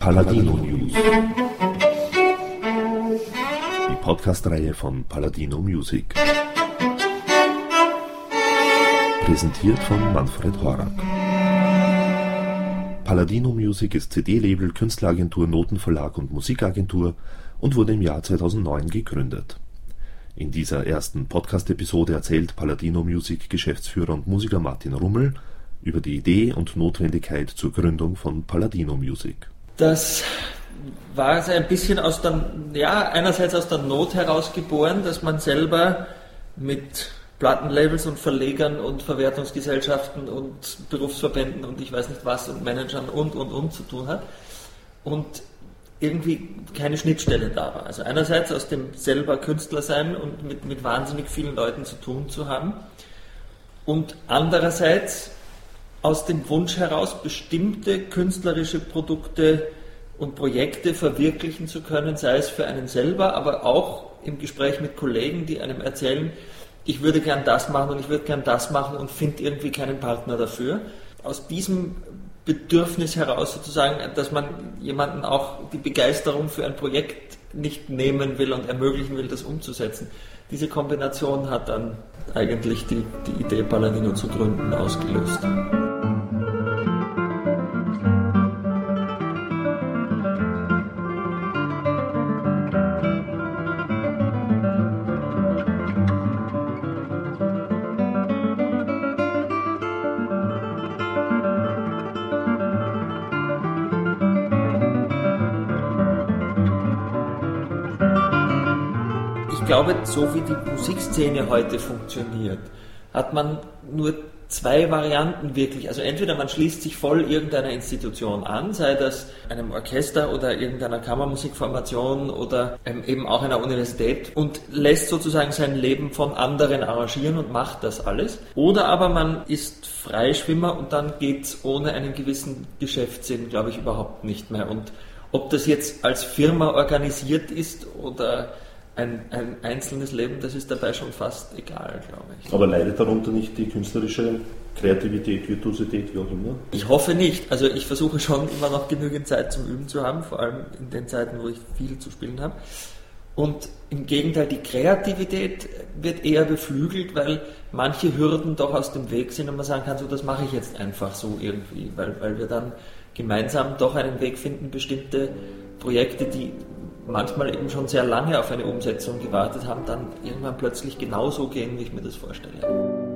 Paladino News. Die Podcast-Reihe von Paladino Music. Präsentiert von Manfred Horak. Paladino Music ist CD-Label, Künstleragentur, Notenverlag und Musikagentur und wurde im Jahr 2009 gegründet. In dieser ersten Podcast-Episode erzählt Paladino Music Geschäftsführer und Musiker Martin Rummel über die Idee und Notwendigkeit zur Gründung von Paladino Music. Das war ein bisschen aus der, ja, einerseits aus der Not heraus geboren, dass man selber mit Plattenlabels und Verlegern und Verwertungsgesellschaften und Berufsverbänden und ich weiß nicht was und Managern und und und zu tun hat und irgendwie keine Schnittstelle da war. Also einerseits aus dem selber Künstler sein und mit, mit wahnsinnig vielen Leuten zu tun zu haben und andererseits aus dem Wunsch heraus, bestimmte künstlerische Produkte und Projekte verwirklichen zu können, sei es für einen selber, aber auch im Gespräch mit Kollegen, die einem erzählen, ich würde gern das machen und ich würde gern das machen und finde irgendwie keinen Partner dafür. Aus diesem Bedürfnis heraus sozusagen, dass man jemanden auch die Begeisterung für ein Projekt nicht nehmen will und ermöglichen will, das umzusetzen. Diese Kombination hat dann eigentlich die, die Idee, Paladino zu gründen, ausgelöst. Glaube, so wie die Musikszene heute funktioniert, hat man nur zwei Varianten wirklich. Also entweder man schließt sich voll irgendeiner Institution an, sei das einem Orchester oder irgendeiner Kammermusikformation oder ähm, eben auch einer Universität und lässt sozusagen sein Leben von anderen arrangieren und macht das alles. Oder aber man ist Freischwimmer und dann geht es ohne einen gewissen Geschäftssinn, glaube ich, überhaupt nicht mehr. Und ob das jetzt als Firma organisiert ist oder ein, ein einzelnes Leben, das ist dabei schon fast egal, glaube ich. Aber leidet darunter nicht die künstlerische Kreativität, Virtuosität, wie auch immer? Ich hoffe nicht. Also ich versuche schon immer noch genügend Zeit zum Üben zu haben, vor allem in den Zeiten, wo ich viel zu spielen habe. Und im Gegenteil, die Kreativität wird eher beflügelt, weil manche Hürden doch aus dem Weg sind und man sagen kann, so das mache ich jetzt einfach so irgendwie, weil, weil wir dann gemeinsam doch einen Weg finden, bestimmte Projekte, die manchmal eben schon sehr lange auf eine Umsetzung gewartet haben, dann irgendwann plötzlich genauso gehen, wie ich mir das vorstelle.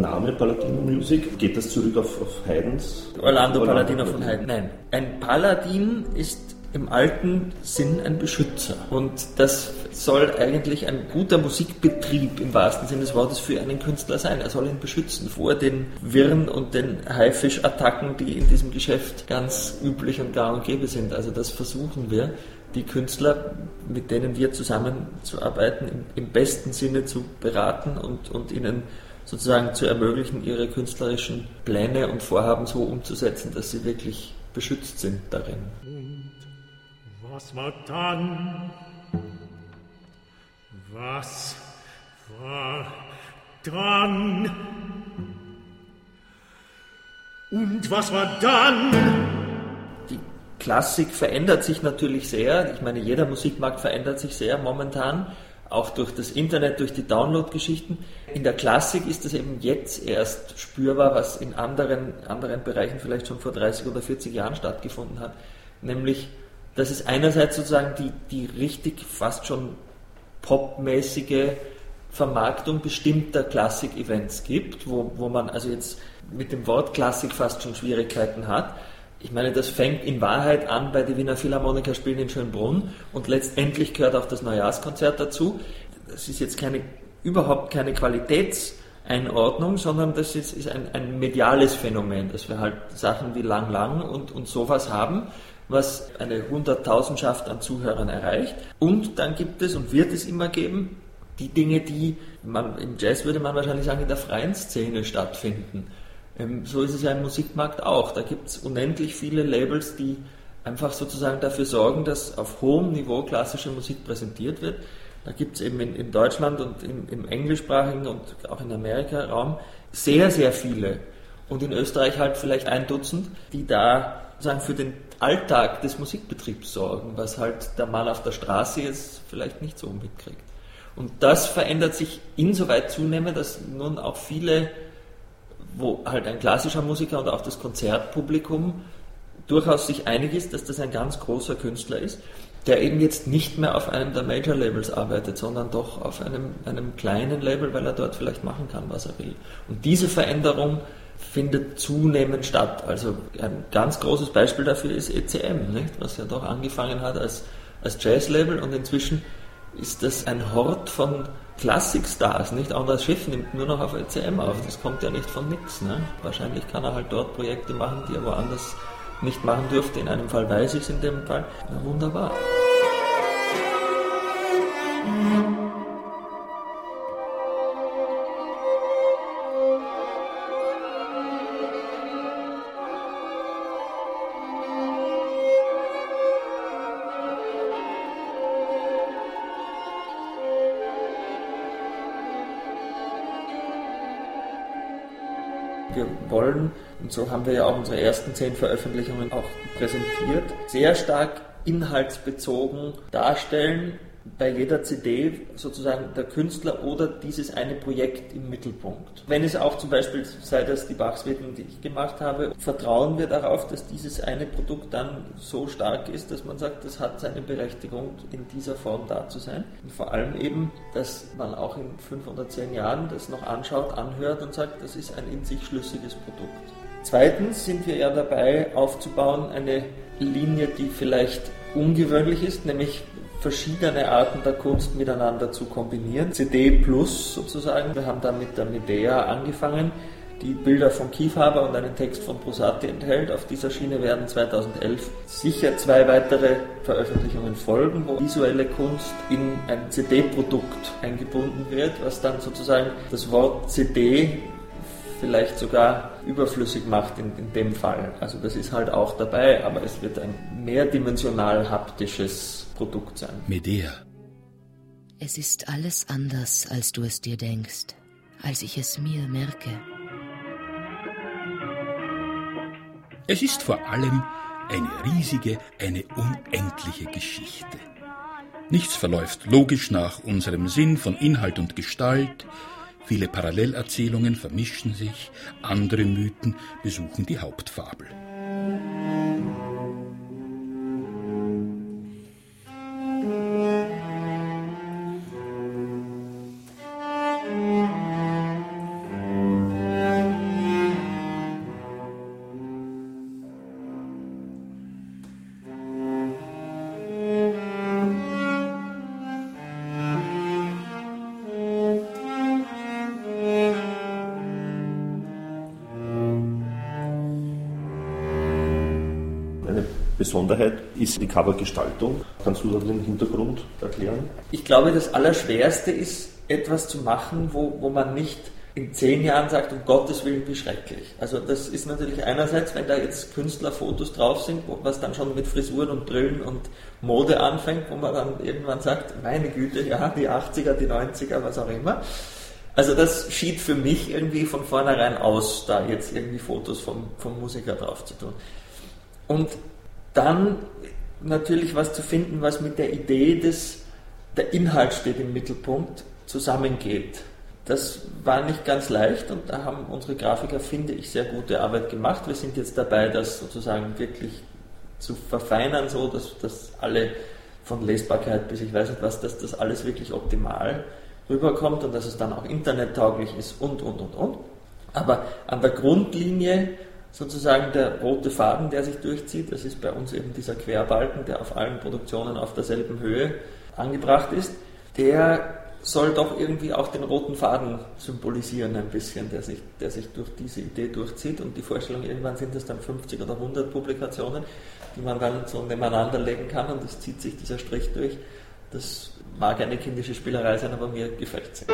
Name Paladino Music, geht das zurück auf, auf Haydns? Orlando, Orlando Paladino von Haydn. Nein. Ein Paladin ist im alten Sinn ein Beschützer. Und das soll eigentlich ein guter Musikbetrieb im wahrsten Sinne des Wortes für einen Künstler sein. Er soll ihn beschützen vor den Wirren und den Haifisch-Attacken, die in diesem Geschäft ganz üblich und gar und gäbe sind. Also das versuchen wir, die Künstler, mit denen wir zusammenzuarbeiten, im, im besten Sinne zu beraten und, und ihnen sozusagen zu ermöglichen, ihre künstlerischen Pläne und Vorhaben so umzusetzen, dass sie wirklich beschützt sind darin. Und was war dann? Was war dann? Und was war dann? Die Klassik verändert sich natürlich sehr. Ich meine, jeder Musikmarkt verändert sich sehr momentan auch durch das Internet, durch die Download-Geschichten. In der Klassik ist das eben jetzt erst spürbar, was in anderen, anderen Bereichen vielleicht schon vor 30 oder 40 Jahren stattgefunden hat. Nämlich, dass es einerseits sozusagen die, die richtig fast schon popmäßige Vermarktung bestimmter Klassik-Events gibt, wo, wo man also jetzt mit dem Wort Klassik fast schon Schwierigkeiten hat ich meine, das fängt in Wahrheit an bei die Wiener Philharmoniker spielen in Schönbrunn und letztendlich gehört auch das Neujahrskonzert dazu. Das ist jetzt keine, überhaupt keine Qualitäts- Einordnung, sondern das ist, ist ein, ein, mediales Phänomen, dass wir halt Sachen wie Lang Lang und, und sowas haben, was eine Hunderttausendschaft an Zuhörern erreicht. Und dann gibt es und wird es immer geben die Dinge, die man, im Jazz würde man wahrscheinlich sagen, in der freien Szene stattfinden. Ähm, so ist es ja im Musikmarkt auch. Da gibt es unendlich viele Labels, die einfach sozusagen dafür sorgen, dass auf hohem Niveau klassische Musik präsentiert wird. Da gibt es eben in, in, Deutschland und im, im englischsprachigen und auch in Amerika Raum sehr, sehr viele und in Österreich halt vielleicht ein Dutzend, die da sozusagen für den Alltag des Musikbetriebs sorgen, was halt der Mann auf der Straße jetzt vielleicht nicht so mitkriegt. Und das verändert sich insoweit zunehmend, dass nun auch viele, wo halt ein klassischer Musiker und auch das Konzertpublikum durchaus sich einig ist, dass das ein ganz großer Künstler ist, der eben jetzt nicht mehr auf einem der Major Labels arbeitet, sondern doch auf einem, einem kleinen Label, weil er dort vielleicht machen kann, was er will. Und diese Veränderung findet zunehmend statt. Also ein ganz großes Beispiel dafür ist ECM, nicht? was ja doch angefangen hat als, als Jazz-Label und inzwischen ist das ein Hort von Klassikstars, nicht? Auch Schiff nimmt nur noch auf ECM auf, das kommt ja nicht von nichts. Ne? Wahrscheinlich kann er halt dort Projekte machen, die er woanders nicht machen dürfte. In einem Fall weiß ich es, in dem Fall. Na, wunderbar. Wollen. Und so haben wir ja auch unsere ersten zehn Veröffentlichungen auch präsentiert, sehr stark inhaltsbezogen darstellen, bei jeder CD sozusagen der Künstler oder dieses eine Projekt im Mittelpunkt. Wenn es auch zum Beispiel, sei das die Bachswitten, die ich gemacht habe, vertrauen wir darauf, dass dieses eine Produkt dann so stark ist, dass man sagt, das hat seine Berechtigung, in dieser Form da zu sein. Und vor allem eben, dass man auch in fünf oder zehn Jahren das noch anschaut, anhört und sagt, das ist ein in sich schlüssiges Produkt. Zweitens sind wir ja dabei aufzubauen eine Linie, die vielleicht ungewöhnlich ist, nämlich verschiedene Arten der Kunst miteinander zu kombinieren. CD Plus sozusagen. Wir haben da mit der Medea angefangen, die Bilder von Kiefhaber und einen Text von Brusati enthält. Auf dieser Schiene werden 2011 sicher zwei weitere Veröffentlichungen folgen, wo visuelle Kunst in ein CD-Produkt eingebunden wird, was dann sozusagen das Wort CD vielleicht sogar überflüssig macht in, in dem Fall. Also das ist halt auch dabei, aber es wird ein mehrdimensional haptisches Produkt sein. Medea. Es ist alles anders, als du es dir denkst, als ich es mir merke. Es ist vor allem eine riesige, eine unendliche Geschichte. Nichts verläuft logisch nach unserem Sinn von Inhalt und Gestalt, Viele Parallelerzählungen vermischen sich, andere Mythen besuchen die Hauptfabel. Besonderheit ist die Covergestaltung. Kannst du da den Hintergrund erklären? Ich glaube, das Allerschwerste ist, etwas zu machen, wo, wo man nicht in zehn Jahren sagt, um Gottes Willen, wie schrecklich. Also das ist natürlich einerseits, wenn da jetzt Künstlerfotos drauf sind, was dann schon mit Frisuren und Brillen und Mode anfängt, wo man dann irgendwann sagt, meine Güte, ja, die 80er, die 90er, was auch immer. Also das schied für mich irgendwie von vornherein aus, da jetzt irgendwie Fotos vom, vom Musiker drauf zu tun. Und dann natürlich was zu finden, was mit der Idee des, der Inhalt steht im Mittelpunkt, zusammengeht. Das war nicht ganz leicht und da haben unsere Grafiker, finde ich, sehr gute Arbeit gemacht. Wir sind jetzt dabei, das sozusagen wirklich zu verfeinern, so dass, dass alle von Lesbarkeit bis ich weiß nicht was, dass das alles wirklich optimal rüberkommt und dass es dann auch internettauglich ist und, und, und, und. Aber an der Grundlinie sozusagen der rote Faden, der sich durchzieht. Das ist bei uns eben dieser Querbalken, der auf allen Produktionen auf derselben Höhe angebracht ist. Der soll doch irgendwie auch den roten Faden symbolisieren ein bisschen, der sich, der sich durch diese Idee durchzieht und die Vorstellung, irgendwann sind es dann 50 oder 100 Publikationen, die man dann so nebeneinander legen kann und es zieht sich dieser Strich durch. Das mag eine kindische Spielerei sein, aber mir gefällt sie.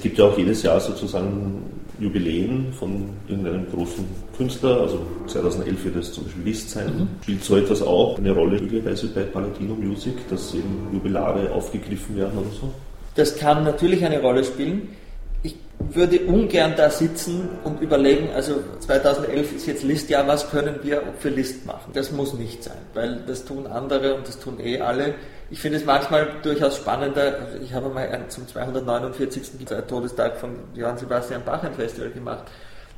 Es gibt ja auch jedes Jahr sozusagen Jubiläen von irgendeinem großen Künstler. Also 2011 wird es zum Beispiel Liszt sein. Mhm. Spielt so etwas auch eine Rolle möglicherweise bei Palatino Music, dass eben Jubilare aufgegriffen werden oder so? Das kann natürlich eine Rolle spielen. Ich würde ungern da sitzen und überlegen, also 2011 ist jetzt List, ja, was können wir für List machen? Das muss nicht sein, weil das tun andere und das tun eh alle. Ich finde es manchmal durchaus spannender. Ich habe mal zum 249. Todestag von Johann Sebastian Bach ein Festival gemacht.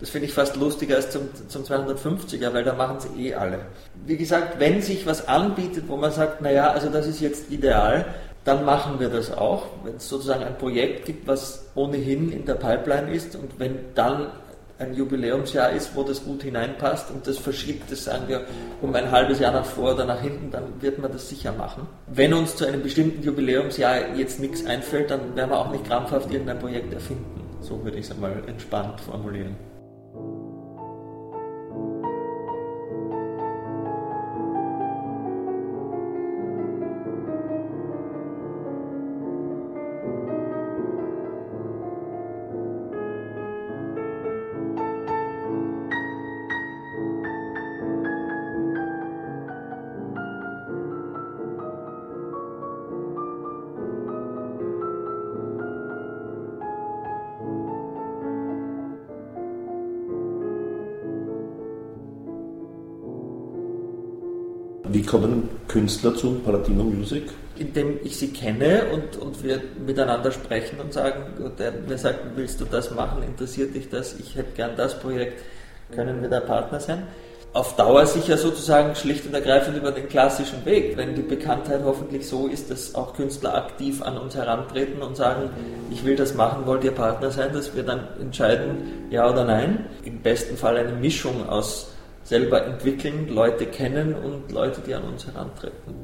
Das finde ich fast lustiger als zum, zum 250er, weil da machen es eh alle. Wie gesagt, wenn sich was anbietet, wo man sagt, naja, also das ist jetzt ideal, dann machen wir das auch. Wenn es sozusagen ein Projekt gibt, was ohnehin in der Pipeline ist und wenn dann ein Jubiläumsjahr ist, wo das gut hineinpasst und das verschiebt es, sagen wir, um ein halbes Jahr nach vor oder nach hinten, dann wird man das sicher machen. Wenn uns zu einem bestimmten Jubiläumsjahr jetzt nichts einfällt, dann werden wir auch nicht krampfhaft irgendein Projekt erfinden. So würde ich es einmal entspannt formulieren. Kommen Künstler zu Palatino Music? Indem ich sie kenne und, und wir miteinander sprechen und sagen, der mir sagt, willst du das machen, interessiert dich das, ich hätte gern das Projekt, können wir da Partner sein? Auf Dauer sicher sozusagen schlicht und ergreifend über den klassischen Weg, wenn die Bekanntheit hoffentlich so ist, dass auch Künstler aktiv an uns herantreten und sagen, ich will das machen, wollt ihr Partner sein, dass wir dann entscheiden, ja oder nein. Im besten Fall eine Mischung aus selber entwickeln, Leute kennen und Leute, die an uns herantreten.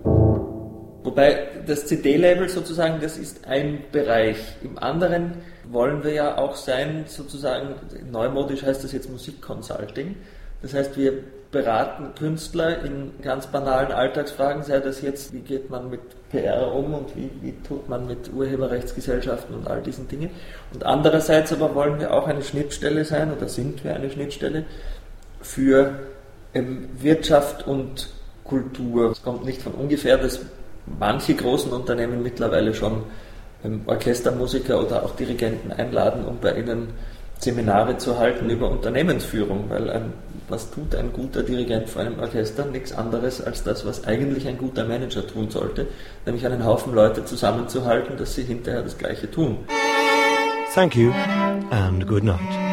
Wobei das CD-Label sozusagen, das ist ein Bereich. Im anderen wollen wir ja auch sein, sozusagen, neumodisch heißt das jetzt Musikconsulting. Das heißt, wir beraten Künstler in ganz banalen Alltagsfragen, sei das jetzt, wie geht man mit PR um und wie, wie tut man mit Urheberrechtsgesellschaften und all diesen Dingen. Und andererseits aber wollen wir auch eine Schnittstelle sein oder sind wir eine Schnittstelle für ähm, Wirtschaft und Kultur. Es kommt nicht von ungefähr, dass manche großen Unternehmen mittlerweile schon ähm, Orchestermusiker oder auch Dirigenten einladen, um bei ihnen Seminare zu halten über Unternehmensführung, weil ein, was tut ein guter Dirigent vor einem Orchester? Nichts anderes als das, was eigentlich ein guter Manager tun sollte, nämlich einen Haufen Leute zusammenzuhalten, dass sie hinterher das Gleiche tun. Thank you and good night.